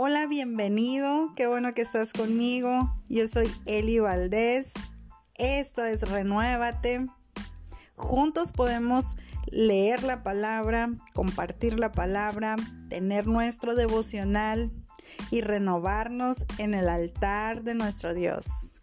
Hola, bienvenido. Qué bueno que estás conmigo. Yo soy Eli Valdés. Esto es Renuévate. Juntos podemos leer la palabra, compartir la palabra, tener nuestro devocional y renovarnos en el altar de nuestro Dios.